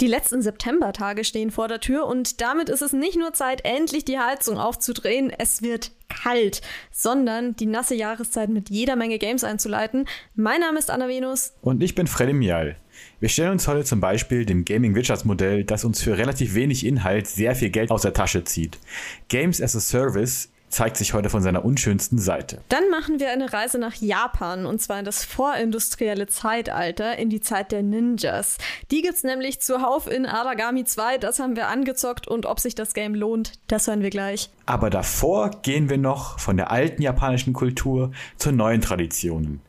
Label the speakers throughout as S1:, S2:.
S1: Die letzten Septembertage stehen vor der Tür und damit ist es nicht nur Zeit, endlich die Heizung aufzudrehen, es wird kalt, sondern die nasse Jahreszeit mit jeder Menge Games einzuleiten. Mein Name ist Anna Venus.
S2: Und ich bin Freddy Mial. Wir stellen uns heute zum Beispiel dem Gaming Witchers Modell, das uns für relativ wenig Inhalt sehr viel Geld aus der Tasche zieht. Games as a Service zeigt sich heute von seiner unschönsten Seite.
S1: Dann machen wir eine Reise nach Japan und zwar in das vorindustrielle Zeitalter, in die Zeit der Ninjas. Die gibt's nämlich zuhauf in Aragami 2, das haben wir angezockt und ob sich das Game lohnt, das hören wir gleich.
S2: Aber davor gehen wir noch von der alten japanischen Kultur zu neuen Traditionen.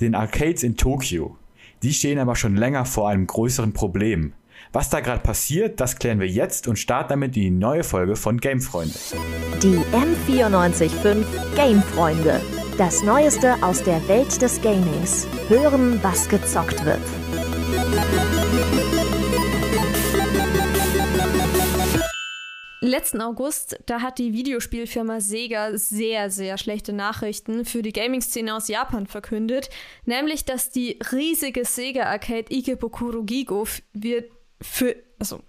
S2: Den Arcades in Tokio. Die stehen aber schon länger vor einem größeren Problem. Was da gerade passiert, das klären wir jetzt und starten damit die neue Folge von Gamefreunde.
S3: Die M945 Gamefreunde. Das Neueste aus der Welt des Gamings. Hören, was gezockt wird.
S1: Letzten August, da hat die Videospielfirma Sega sehr, sehr schlechte Nachrichten für die Gaming-Szene aus Japan verkündet. Nämlich, dass die riesige Sega Arcade Ikebukuro Gigo wird für, also,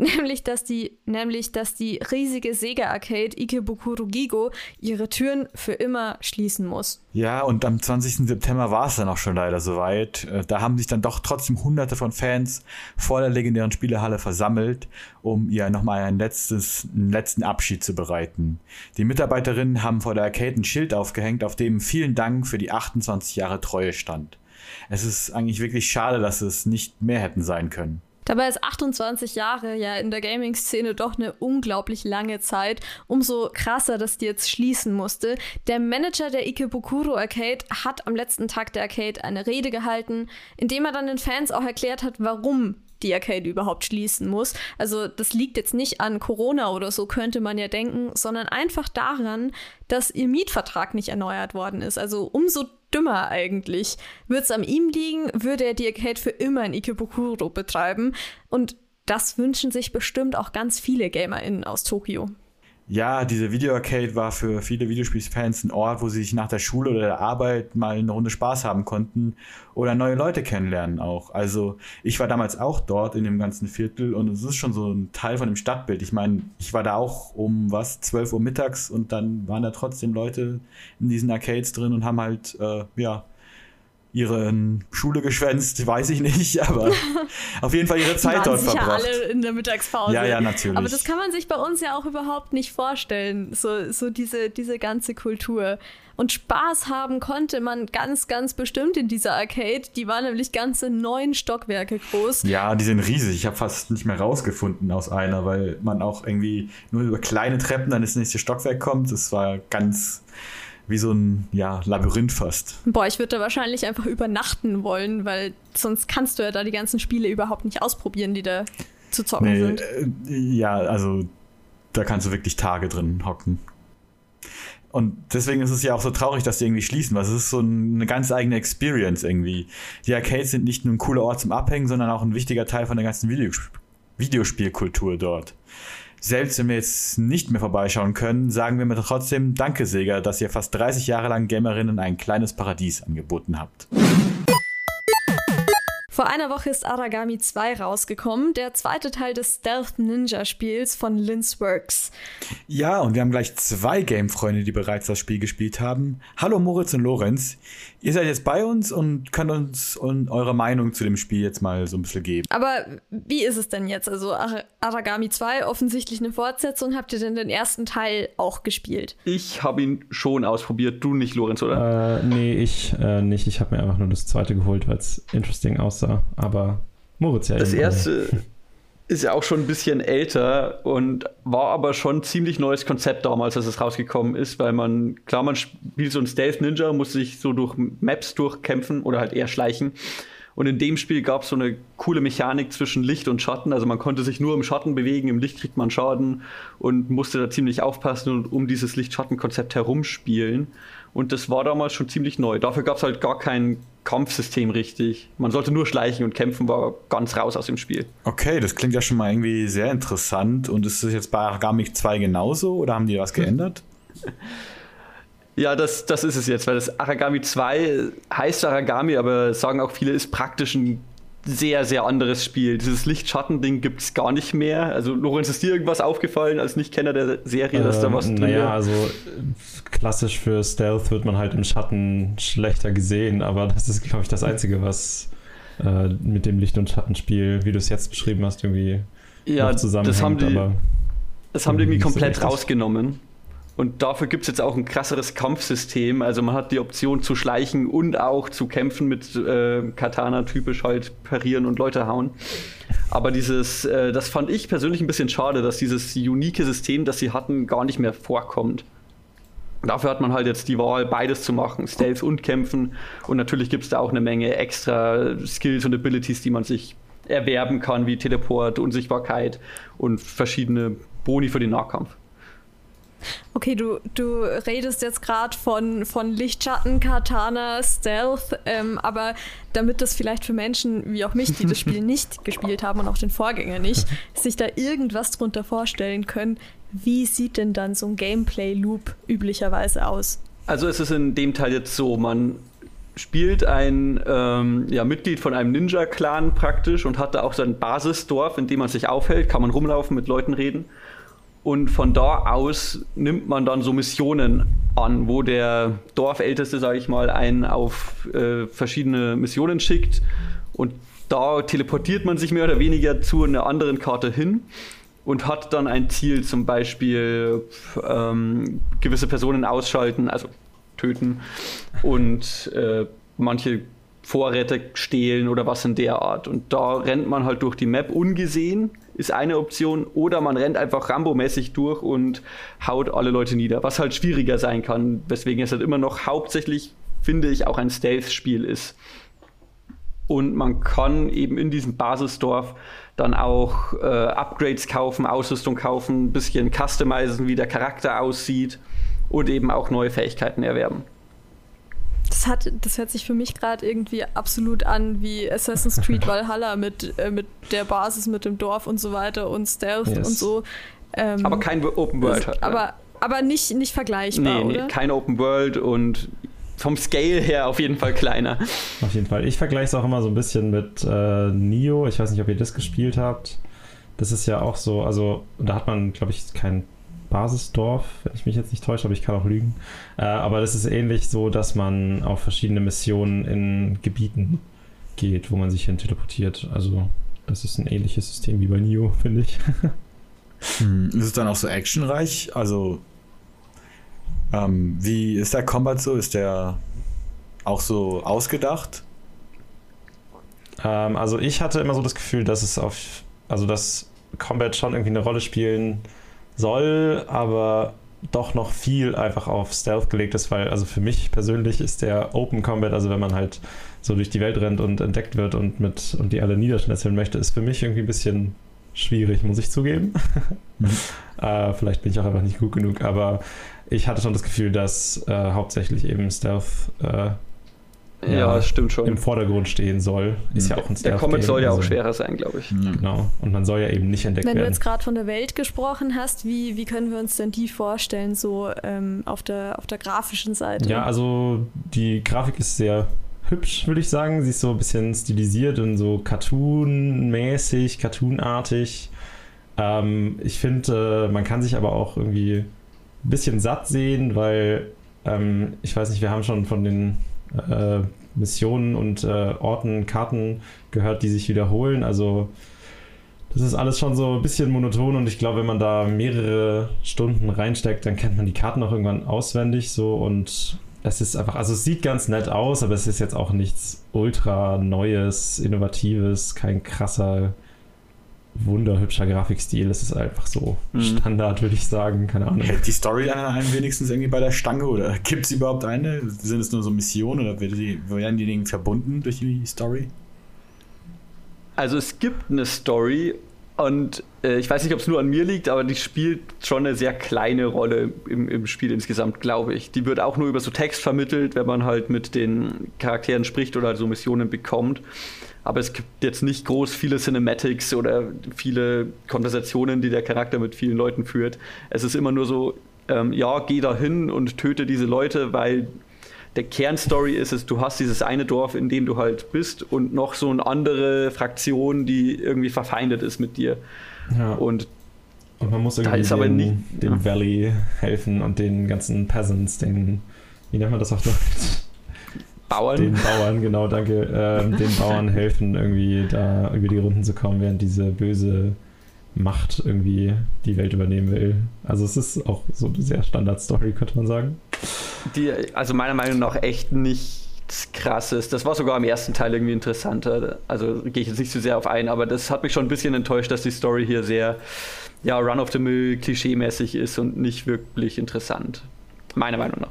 S1: nämlich, dass die, nämlich, dass die riesige Sega-Arcade Ikebukuro Gigo ihre Türen für immer schließen muss.
S2: Ja, und am 20. September war es dann auch schon leider soweit. Äh, da haben sich dann doch trotzdem hunderte von Fans vor der legendären Spielehalle versammelt, um ihr nochmal ein letztes, einen letzten Abschied zu bereiten. Die Mitarbeiterinnen haben vor der Arcade ein Schild aufgehängt, auf dem vielen Dank für die 28 Jahre Treue stand es ist eigentlich wirklich schade, dass es nicht mehr hätten sein können.
S1: Dabei ist 28 Jahre ja in der Gaming-Szene doch eine unglaublich lange Zeit. Umso krasser, dass die jetzt schließen musste. Der Manager der Ikebukuro Arcade hat am letzten Tag der Arcade eine Rede gehalten, in dem er dann den Fans auch erklärt hat, warum die Arcade überhaupt schließen muss. Also das liegt jetzt nicht an Corona oder so, könnte man ja denken, sondern einfach daran, dass ihr Mietvertrag nicht erneuert worden ist. Also umso dümmer eigentlich. Würde es an ihm liegen, würde er die Arcade für immer in Ikebukuro betreiben. Und das wünschen sich bestimmt auch ganz viele GamerInnen aus Tokio
S2: ja, diese Video-Arcade war für viele Videospielfans ein Ort, wo sie sich nach der Schule oder der Arbeit mal eine Runde Spaß haben konnten oder neue Leute kennenlernen auch. Also ich war damals auch dort in dem ganzen Viertel und es ist schon so ein Teil von dem Stadtbild. Ich meine, ich war da auch um was, 12 Uhr mittags und dann waren da trotzdem Leute in diesen Arcades drin und haben halt, äh, ja, ihre Schule geschwänzt, weiß ich nicht, aber auf jeden Fall ihre Zeit dort verbracht.
S1: alle in der Mittagspause.
S2: Ja, ja, natürlich.
S1: Aber das kann man sich bei uns ja auch überhaupt nicht vorstellen, so, so diese, diese ganze Kultur. Und Spaß haben konnte man ganz, ganz bestimmt in dieser Arcade. Die war nämlich ganze neun Stockwerke groß.
S2: Ja, die sind riesig. Ich habe fast nicht mehr rausgefunden aus einer, weil man auch irgendwie nur über kleine Treppen dann ins nächste Stockwerk kommt. Das war ganz wie so ein ja, Labyrinth fast.
S1: Boah, ich würde da wahrscheinlich einfach übernachten wollen, weil sonst kannst du ja da die ganzen Spiele überhaupt nicht ausprobieren, die da zu zocken nee, sind. Äh,
S2: ja, also da kannst du wirklich Tage drin hocken. Und deswegen ist es ja auch so traurig, dass die irgendwie schließen, weil es ist so eine ganz eigene Experience irgendwie. Die Arcades sind nicht nur ein cooler Ort zum Abhängen, sondern auch ein wichtiger Teil von der ganzen Videosp Videospielkultur dort. Selbst wenn wir jetzt nicht mehr vorbeischauen können, sagen wir mir trotzdem Danke, Sega, dass ihr fast 30 Jahre lang Gamerinnen ein kleines Paradies angeboten habt.
S1: Vor einer Woche ist Aragami 2 rausgekommen, der zweite Teil des Stealth Ninja Spiels von Linz Works.
S2: Ja, und wir haben gleich zwei Game-Freunde, die bereits das Spiel gespielt haben. Hallo Moritz und Lorenz. Ihr seid jetzt bei uns und könnt uns und eure Meinung zu dem Spiel jetzt mal so ein bisschen geben.
S1: Aber wie ist es denn jetzt? Also Aragami 2, offensichtlich eine Fortsetzung. Habt ihr denn den ersten Teil auch gespielt?
S4: Ich habe ihn schon ausprobiert. Du nicht, Lorenz, oder?
S5: Äh, nee, ich äh, nicht. Ich habe mir einfach nur das zweite geholt, weil es interesting aussah. Aber Moritz ja.
S4: Das erste ist ja auch schon ein bisschen älter und war aber schon ziemlich neues Konzept damals, als es rausgekommen ist, weil man, klar, man spielt so ein Stealth Ninja, muss sich so durch Maps durchkämpfen oder halt eher schleichen. Und in dem Spiel gab es so eine coole Mechanik zwischen Licht und Schatten. Also man konnte sich nur im Schatten bewegen, im Licht kriegt man Schaden und musste da ziemlich aufpassen und um dieses Licht-Schatten-Konzept herumspielen. Und das war damals schon ziemlich neu. Dafür gab es halt gar kein Kampfsystem richtig. Man sollte nur schleichen und kämpfen, war ganz raus aus dem Spiel.
S2: Okay, das klingt ja schon mal irgendwie sehr interessant. Und ist das jetzt bei Aragami 2 genauso oder haben die was geändert?
S4: Ja, das, das ist es jetzt, weil das Aragami 2 heißt Aragami, aber sagen auch viele, ist praktisch ein sehr, sehr anderes Spiel. Dieses Licht-Schatten-Ding gibt es gar nicht mehr. Also, Lorenz, ist dir irgendwas aufgefallen als Nicht-Kenner der Serie, dass
S5: ähm,
S4: da was
S5: drin Naja, also klassisch für Stealth wird man halt im Schatten schlechter gesehen, aber das ist, glaube ich, das Einzige, was äh, mit dem Licht- und Schattenspiel, wie du es jetzt beschrieben hast, irgendwie
S4: ja, zusammenhängt. Das haben die, das haben die irgendwie komplett so rausgenommen. Und dafür gibt es jetzt auch ein krasseres Kampfsystem. Also man hat die Option zu schleichen und auch zu kämpfen mit äh, Katana typisch halt parieren und Leute hauen. Aber dieses, äh, das fand ich persönlich ein bisschen schade, dass dieses unique System, das sie hatten, gar nicht mehr vorkommt. Dafür hat man halt jetzt die Wahl, beides zu machen, Stealth und Kämpfen. Und natürlich gibt es da auch eine Menge extra Skills und Abilities, die man sich erwerben kann, wie Teleport, Unsichtbarkeit und verschiedene Boni für den Nahkampf.
S1: Okay, du, du redest jetzt gerade von, von Lichtschatten, Katana, Stealth, ähm, aber damit das vielleicht für Menschen wie auch mich, die das Spiel nicht gespielt haben und auch den Vorgänger nicht, sich da irgendwas drunter vorstellen können, wie sieht denn dann so ein Gameplay-Loop üblicherweise aus?
S4: Also es ist in dem Teil jetzt so, man spielt ein ähm, ja, Mitglied von einem Ninja-Clan praktisch und hat da auch sein Basisdorf, in dem man sich aufhält, kann man rumlaufen, mit Leuten reden. Und von da aus nimmt man dann so Missionen an, wo der Dorfälteste, sage ich mal, einen auf äh, verschiedene Missionen schickt. Und da teleportiert man sich mehr oder weniger zu einer anderen Karte hin und hat dann ein Ziel, zum Beispiel ähm, gewisse Personen ausschalten, also töten und äh, manche Vorräte stehlen oder was in der Art. Und da rennt man halt durch die Map ungesehen ist eine Option. Oder man rennt einfach Rambo-mäßig durch und haut alle Leute nieder, was halt schwieriger sein kann, weswegen es halt immer noch hauptsächlich, finde ich, auch ein Stealth-Spiel ist. Und man kann eben in diesem Basisdorf dann auch äh, Upgrades kaufen, Ausrüstung kaufen, ein bisschen customizen, wie der Charakter aussieht und eben auch neue Fähigkeiten erwerben.
S1: Das, hat, das hört sich für mich gerade irgendwie absolut an wie Assassin's Creed Valhalla mit, äh, mit der Basis, mit dem Dorf und so weiter und Stealth yes. und so.
S4: Ähm, aber kein Open World. Hat,
S1: aber, aber nicht, nicht vergleichbar,
S4: nee, nee, kein Open World und vom Scale her auf jeden Fall kleiner.
S5: Auf jeden Fall. Ich vergleiche es auch immer so ein bisschen mit äh, Nio. Ich weiß nicht, ob ihr das gespielt habt. Das ist ja auch so, also da hat man, glaube ich, kein Basisdorf, wenn ich mich jetzt nicht täusche, aber ich kann auch lügen. Äh, aber das ist ähnlich so, dass man auf verschiedene Missionen in Gebieten geht, wo man sich hin teleportiert. Also das ist ein ähnliches System wie bei Nio, finde ich.
S2: hm, ist es dann auch so actionreich? Also ähm, wie ist der Combat so? Ist der auch so ausgedacht?
S5: Ähm, also ich hatte immer so das Gefühl, dass es auf, also dass Combat schon irgendwie eine Rolle spielen soll, aber doch noch viel einfach auf Stealth gelegt ist, weil also für mich persönlich ist der Open Combat, also wenn man halt so durch die Welt rennt und entdeckt wird und mit und die alle niederschnetzeln möchte, ist für mich irgendwie ein bisschen schwierig, muss ich zugeben. Mhm. äh, vielleicht bin ich auch einfach nicht gut genug, aber ich hatte schon das Gefühl, dass äh, hauptsächlich eben Stealth äh,
S4: ja, ja, stimmt schon.
S5: im Vordergrund stehen soll.
S4: Ist ja auch ein Der Comic soll ja auch also, schwerer sein, glaube ich.
S5: Genau. Und man soll ja eben nicht entdeckt
S1: Wenn
S5: werden.
S1: du jetzt gerade von der Welt gesprochen hast, wie, wie können wir uns denn die vorstellen, so ähm, auf, der, auf der grafischen Seite?
S5: Ja, also die Grafik ist sehr hübsch, würde ich sagen. Sie ist so ein bisschen stilisiert und so Cartoon-mäßig, Cartoonartig. Ähm, ich finde, äh, man kann sich aber auch irgendwie ein bisschen satt sehen, weil ähm, ich weiß nicht, wir haben schon von den äh, Missionen und äh, Orten, Karten gehört, die sich wiederholen. Also das ist alles schon so ein bisschen monoton und ich glaube, wenn man da mehrere Stunden reinsteckt, dann kennt man die Karten auch irgendwann auswendig so und es ist einfach, also es sieht ganz nett aus, aber es ist jetzt auch nichts ultra Neues, Innovatives, kein krasser wunderhübscher Grafikstil. Es ist einfach so mhm. Standard, würde ich sagen. Keine Ahnung.
S2: Hält die Story an einem wenigstens irgendwie bei der Stange oder gibt es überhaupt eine? Sind es nur so Missionen oder werden die, werden die Dinge verbunden durch die Story?
S4: Also es gibt eine Story und äh, ich weiß nicht, ob es nur an mir liegt, aber die spielt schon eine sehr kleine Rolle im, im Spiel insgesamt, glaube ich. Die wird auch nur über so Text vermittelt, wenn man halt mit den Charakteren spricht oder so Missionen bekommt aber es gibt jetzt nicht groß viele Cinematics oder viele Konversationen, die der Charakter mit vielen Leuten führt. Es ist immer nur so, ähm, ja, geh da hin und töte diese Leute, weil der Kernstory ist es, du hast dieses eine Dorf, in dem du halt bist und noch so eine andere Fraktion, die irgendwie verfeindet ist mit dir.
S5: Ja.
S4: Und
S5: Und man muss irgendwie den,
S4: nie-
S5: dem
S4: ja.
S5: Valley helfen und den ganzen Peasants, den, wie nennt man das auf Deutsch?
S4: Bauern.
S5: Den Bauern, genau, danke. Ähm, den Bauern helfen, irgendwie da über die Runden zu kommen, während diese böse Macht irgendwie die Welt übernehmen will. Also es ist auch so eine sehr Standard-Story, könnte man sagen.
S4: Die, also meiner Meinung nach echt nichts krasses. Das war sogar im ersten Teil irgendwie interessanter. Also gehe ich jetzt nicht zu sehr auf ein, aber das hat mich schon ein bisschen enttäuscht, dass die Story hier sehr ja, Run-of-the-Mill, klischee-mäßig ist und nicht wirklich interessant. Meiner Meinung nach.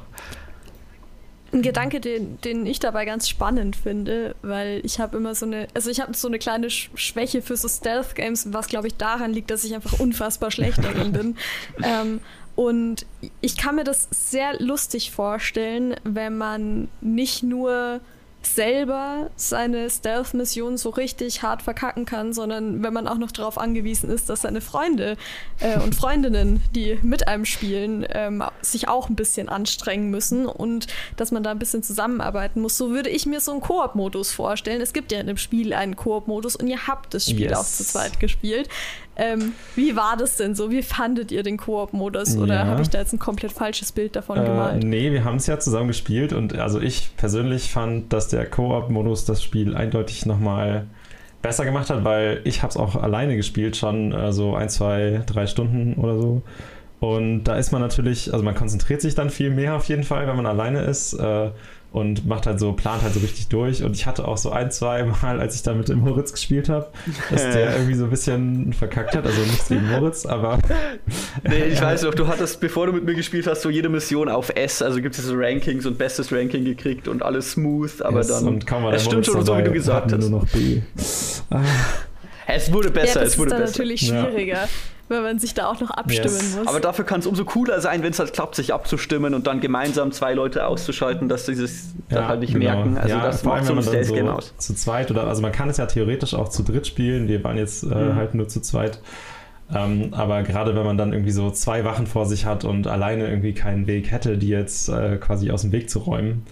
S1: Ein Gedanke, den, den ich dabei ganz spannend finde, weil ich habe immer so eine, also ich habe so eine kleine Sch Schwäche für so Stealth-Games, was glaube ich daran liegt, dass ich einfach unfassbar schlecht darin bin. Ähm, und ich kann mir das sehr lustig vorstellen, wenn man nicht nur selber seine Stealth-Mission so richtig hart verkacken kann, sondern wenn man auch noch darauf angewiesen ist, dass seine Freunde äh, und Freundinnen, die mit einem spielen, ähm, sich auch ein bisschen anstrengen müssen und dass man da ein bisschen zusammenarbeiten muss. So würde ich mir so einen Koop-Modus vorstellen. Es gibt ja in dem Spiel einen Koop-Modus und ihr habt das Spiel
S5: Yes.
S1: auch zu zweit gespielt. Ähm, wie war das denn so? Wie fandet ihr den Koop-Modus? Oder
S5: Ja.
S1: habe ich da jetzt ein komplett falsches Bild davon
S5: Äh,
S1: gemalt?
S5: nee, wir haben es ja zusammen gespielt und also ich persönlich fand, dass der Koop-Modus das Spiel eindeutig nochmal besser gemacht hat, weil ich habe es auch alleine gespielt, schon äh, so ein, zwei, drei Stunden oder so. Und da ist man natürlich, also man konzentriert sich dann viel mehr auf jeden Fall, wenn man alleine ist äh, und macht halt so, plant halt so richtig durch. Und ich hatte auch so ein, zwei Mal, als ich da mit dem Moritz gespielt habe, dass der irgendwie so ein bisschen verkackt hat. Also nichts gegen Moritz, aber
S4: Nee, ich weiß noch, du hattest, bevor du mit mir gespielt hast, so jede Mission auf S, also gibt es so Rankings und bestes Ranking gekriegt und alles smooth, aber
S5: Yes,
S4: dann.
S5: und kaum war der
S4: es stimmt
S5: Moritz
S4: schon, so wie du gesagt hast.
S5: nur noch B. Ah,
S4: Es wurde
S1: ja,
S4: besser,
S1: das
S4: es wurde
S1: ist dann
S4: besser.
S1: natürlich
S5: Ja.
S1: Weil man sich da auch noch abstimmen
S5: Yes.
S1: muss.
S4: Aber dafür kann es umso cooler sein, wenn es halt klappt, sich abzustimmen und dann gemeinsam zwei Leute auszuschalten, dass sie das
S5: Ja,
S4: halt nicht
S5: genau.
S4: merken. Also
S5: ja,
S4: das
S5: vor
S4: macht
S5: allem,
S4: so ein
S5: wenn man dann
S4: Stealth-Game
S5: so
S4: aus.
S5: zu zweit oder also man kann es ja theoretisch auch zu dritt spielen. Wir waren jetzt äh,
S4: Mhm.
S5: halt nur zu zweit. Ähm, aber gerade wenn man dann irgendwie so zwei Wachen vor sich hat und alleine irgendwie keinen Weg hätte, die jetzt äh, quasi aus dem Weg zu räumen,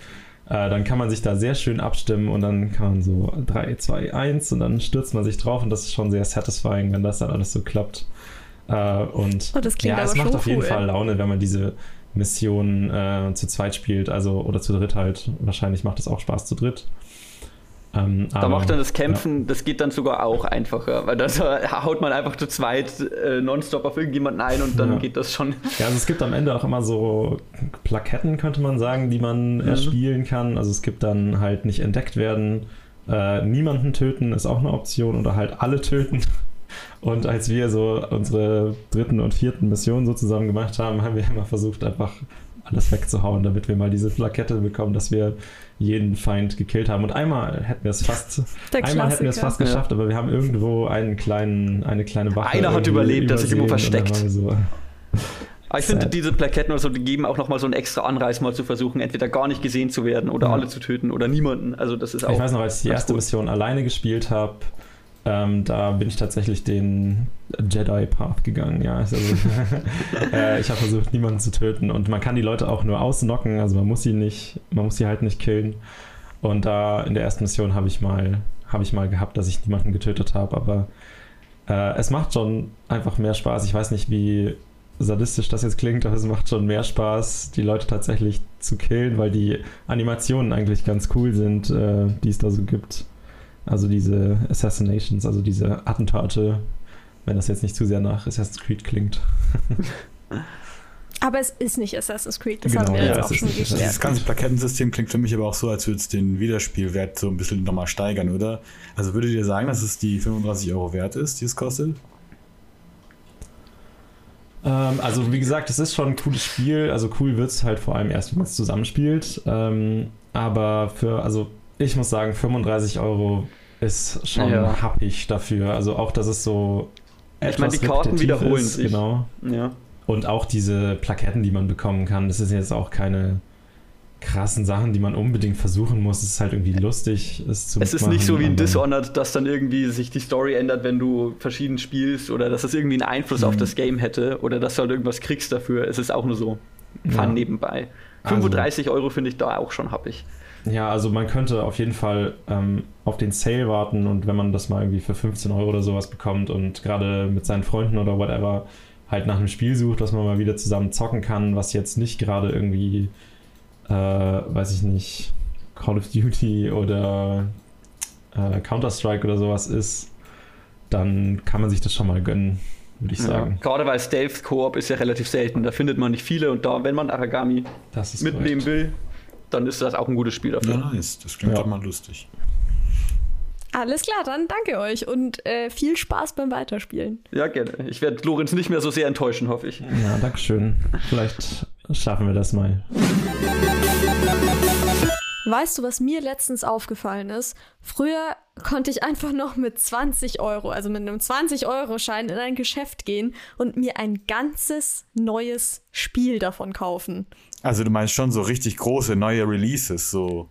S5: äh, dann kann man sich da sehr schön abstimmen und dann kann man so 3, 2, 1 und dann stürzt man sich drauf und das ist schon sehr satisfying, wenn das dann alles so klappt. Äh, und
S1: Oh, das klingt
S5: ja, es macht
S1: schon
S5: auf jeden
S1: cool.
S5: Fall Laune, wenn man diese Mission äh, zu zweit spielt, also oder zu dritt halt. Wahrscheinlich macht es auch Spaß zu dritt. Ähm,
S4: Da
S5: aber-
S4: macht dann das Kämpfen, das geht dann sogar auch einfacher, weil das haut man einfach zu zweit äh, nonstop auf irgendjemanden ein und dann
S5: Ja.
S4: geht das schon.
S5: Ja, also es gibt am Ende auch immer so Plaketten, könnte man sagen, die man
S4: Mhm.
S5: erspielen kann. Also es gibt dann halt nicht entdeckt werden, äh, niemanden töten ist auch eine Option oder halt alle töten. Und als wir so unsere dritten und vierten Missionen so zusammen gemacht haben, haben wir immer versucht, einfach alles wegzuhauen, damit wir mal diese Plakette bekommen, dass wir jeden Feind gekillt haben. Und einmal hätten wir es fast, einmal hätten wir es fast geschafft, aber wir haben irgendwo einen kleinen, eine kleine Wache.
S4: Einer hat überlebt, der hat sich irgendwo versteckt.
S5: So,
S4: Aber ich
S5: Sad.
S4: finde, diese Plaketten oder so, die geben auch nochmal so einen extra Anreiz, mal zu versuchen, entweder gar nicht gesehen zu werden oder
S5: Ja.
S4: alle zu töten oder niemanden. Also das ist auch.
S5: Ich weiß noch, als ich die erste
S4: gut.
S5: Mission alleine gespielt habe, ähm, da bin ich tatsächlich den Jedi-Path gegangen. Ja, also, äh, ich habe versucht, niemanden zu töten und man kann die Leute auch nur ausnocken, also man muss sie nicht, man muss sie halt nicht killen. Und da in der ersten Mission habe ich mal, habe ich mal gehabt, dass ich niemanden getötet habe, aber äh, es macht schon einfach mehr Spaß. Ich weiß nicht, wie sadistisch das jetzt klingt, aber es macht schon mehr Spaß, die Leute tatsächlich zu killen, weil die Animationen eigentlich ganz cool sind, äh, die es da so gibt. Also diese Assassinations, also diese Attentate, wenn das jetzt nicht zu sehr nach Assassin's Creed klingt.
S1: Aber es ist nicht Assassin's Creed, das
S5: Genau,
S1: haben wir
S5: ja,
S1: jetzt
S5: es
S1: auch schon geklärt.
S2: Dieses ganze Plakettensystem klingt für mich aber auch so, als würde es den Wiederspielwert so ein bisschen nochmal steigern, oder? Also würdet ihr sagen, dass es die 35 Euro wert ist, die es kostet?
S5: Ähm, also wie gesagt, es ist schon ein cooles Spiel. Also cool wird es halt vor allem erst, wenn man es zusammenspielt. Ähm, aber für, also ich muss sagen, 35 Euro ist schon
S4: Ja.
S5: happig dafür. Also auch, dass es so
S4: Ich meine, die
S5: etwas
S4: Karten wiederholen
S5: ist,
S4: sich.
S5: Genau.
S4: Ja.
S5: Und auch diese Plaketten, die man bekommen kann, das sind jetzt auch keine krassen Sachen, die man unbedingt versuchen muss. Es ist halt irgendwie lustig, es zu
S4: Es ist nicht so wie in Dishonored, dass dann irgendwie sich die Story ändert, wenn du verschieden spielst oder dass es irgendwie einen Einfluss auf
S5: Mhm.
S4: das Game hätte oder dass du halt irgendwas kriegst dafür. Es ist auch nur so Fun
S5: Ja.
S4: nebenbei. 35 also, Euro finde ich da auch schon happig.
S5: Ja, also man könnte auf jeden Fall ähm, auf den Sale warten und wenn man das mal irgendwie für 15 Euro oder sowas bekommt und gerade mit seinen Freunden oder whatever halt nach einem Spiel sucht, was man mal wieder zusammen zocken kann, was jetzt nicht gerade irgendwie, äh, weiß ich nicht, Call of Duty oder äh, Counter-Strike oder sowas ist, dann kann man sich das schon mal gönnen, würde ich sagen.
S4: Ja, gerade weil Stealth Koop ist ja relativ selten, da findet man nicht viele und da, wenn man Aragami mitnehmen korrekt. will, dann ist das auch ein gutes Spiel dafür.
S2: Ja, nice. Das klingt ja. doch mal lustig.
S1: Alles klar, dann danke euch und äh, viel Spaß beim Weiterspielen.
S4: Ja, gerne. Ich werde Lorenz nicht mehr so sehr enttäuschen, hoffe ich.
S5: Ja, danke schön. Vielleicht schaffen wir das mal.
S1: Weißt du, was mir letztens aufgefallen ist? Früher konnte ich einfach noch mit 20 Euro, also mit einem 20-Euro-Schein in ein Geschäft gehen und mir ein ganzes neues Spiel davon kaufen.
S2: Also du meinst schon so richtig große neue Releases, so.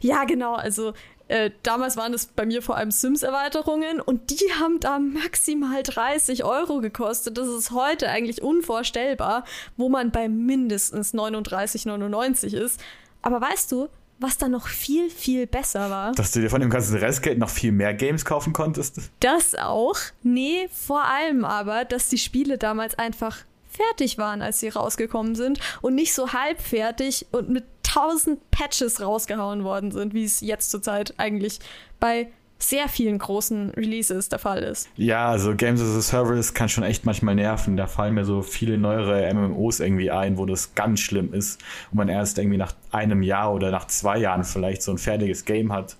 S1: Ja, genau. Also äh, damals waren es bei mir vor allem Sims-Erweiterungen und die haben da maximal 30 Euro gekostet. Das ist heute eigentlich unvorstellbar, wo man bei mindestens 39,99 ist. Aber weißt du, was da noch viel, viel besser war.
S2: Dass du dir von dem ganzen Restgeld noch viel mehr Games kaufen konntest?
S1: Das auch. Nee, vor allem aber, dass die Spiele damals einfach fertig waren, als sie rausgekommen sind und nicht so halbfertig und mit tausend Patches rausgehauen worden sind, wie es jetzt zurzeit eigentlich bei sehr vielen großen Releases der Fall ist.
S2: Ja, also Games as a Service kann schon echt manchmal nerven. Da fallen mir so viele neuere MMOs irgendwie ein, wo das ganz schlimm ist und man erst irgendwie nach einem Jahr oder nach zwei Jahren vielleicht so ein fertiges Game hat,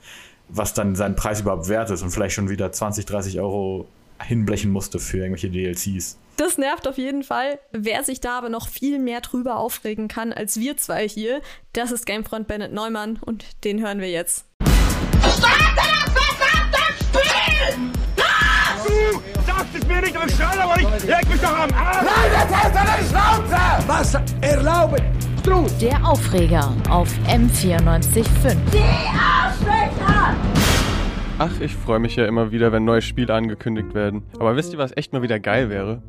S2: was dann seinen Preis überhaupt wert ist und vielleicht schon wieder 20, 30 Euro hinblechen musste für irgendwelche DLCs.
S1: Das nervt auf jeden Fall. Wer sich da aber noch viel mehr drüber aufregen kann als wir zwei hier, das ist Gamefront Bennett Neumann und den hören wir jetzt. Verdammte
S6: Du sagst es mir nicht, aber ich schreie euch! Leg mich doch am Arsch! Nein, jetzt hast du eine Schnauze! Was erlauben?
S3: Strut! Der Aufreger auf M94.5. Die Arschlöcher!
S7: Ach, ich freue mich ja immer wieder, wenn neue Spiele angekündigt werden. Aber wisst ihr, was echt mal wieder geil wäre?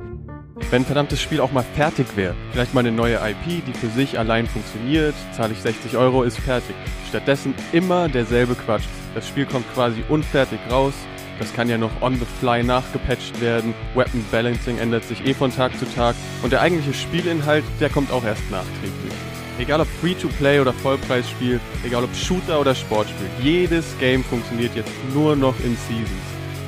S7: Wenn ein verdammtes Spiel auch mal fertig wäre. Vielleicht mal eine neue IP, die für sich allein funktioniert, zahle ich 60 Euro, ist fertig. Stattdessen immer derselbe Quatsch. Das Spiel kommt quasi unfertig raus, das kann ja noch on the fly nachgepatcht werden. Weapon Balancing ändert sich eh von Tag zu Tag. Und der eigentliche Spielinhalt, der kommt auch erst nachträglich. Egal ob Free-to-Play oder Vollpreisspiel, egal ob Shooter oder Sportspiel, jedes Game funktioniert jetzt nur noch in Seasons.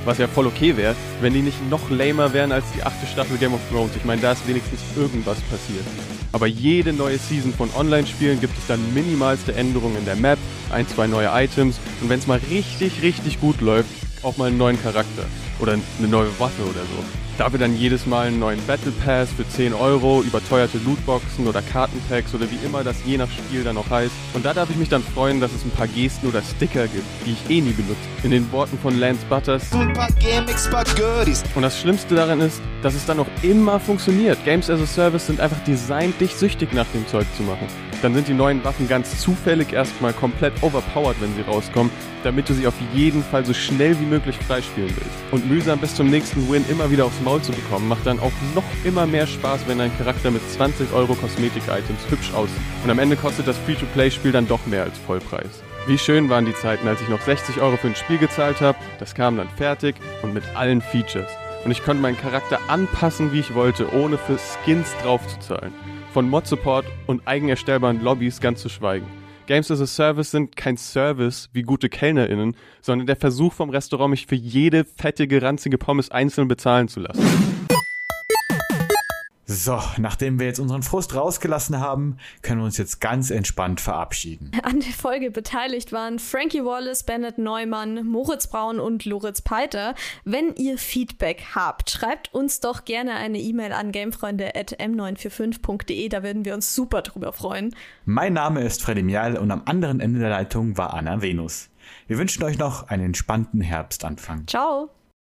S7: Was ja voll okay wäre, wenn die nicht noch lamer wären als die achte Staffel Game of Thrones. Ich meine, da ist wenigstens irgendwas passiert. Aber jede neue Season von Online-Spielen gibt es dann minimalste Änderungen in der Map, ein, zwei neue Items und wenn es mal richtig, richtig gut läuft, auch mal einen neuen Charakter oder eine neue Waffe oder so. Dafür dann jedes Mal einen neuen Battle Pass für 10 Euro, überteuerte Lootboxen oder Kartenpacks oder wie immer das je nach Spiel dann auch heißt. Und da darf ich mich dann freuen, dass es ein paar Gesten oder Sticker gibt, die ich eh nie benutze. In den Worten von Lance Butters. Und das Schlimmste daran ist, dass es dann auch immer funktioniert. Games as a Service sind einfach designt, dich süchtig nach dem Zeug zu machen. Dann sind die neuen Waffen ganz zufällig erstmal komplett overpowered, wenn sie rauskommen, damit du sie auf jeden Fall so schnell wie möglich freispielen willst. Und mühsam bis zum nächsten Win immer wieder aufs Maul zu bekommen, macht dann auch noch immer mehr Spaß, wenn ein Charakter mit 20 Euro Kosmetik-Items hübsch aussieht. Und am Ende kostet das Free-to-Play-Spiel dann doch mehr als Vollpreis. Wie schön waren die Zeiten, als ich noch 60 Euro für ein Spiel gezahlt habe, das kam dann fertig und mit allen Features. Und ich konnte meinen Charakter anpassen, wie ich wollte, ohne für Skins draufzuzahlen. Von Mod-Support und eigenerstellbaren Lobbys ganz zu schweigen. Games as a Service sind kein Service wie gute KellnerInnen, sondern der Versuch vom Restaurant, mich für jede fettige, ranzige Pommes einzeln bezahlen zu lassen.
S2: So, nachdem wir jetzt unseren Frust rausgelassen haben, können wir uns jetzt ganz entspannt verabschieden.
S1: An der Folge beteiligt waren Frankie Wallace, Bennett Neumann, Moritz Braun und Loritz Peiter. Wenn ihr Feedback habt, schreibt uns doch gerne eine E-Mail an gamefreunde.m945.de, da würden wir uns super drüber freuen.
S2: Mein Name ist Freddy Mial und am anderen Ende der Leitung war Anna Venus. Wir wünschen euch noch einen entspannten Herbstanfang.
S1: Ciao!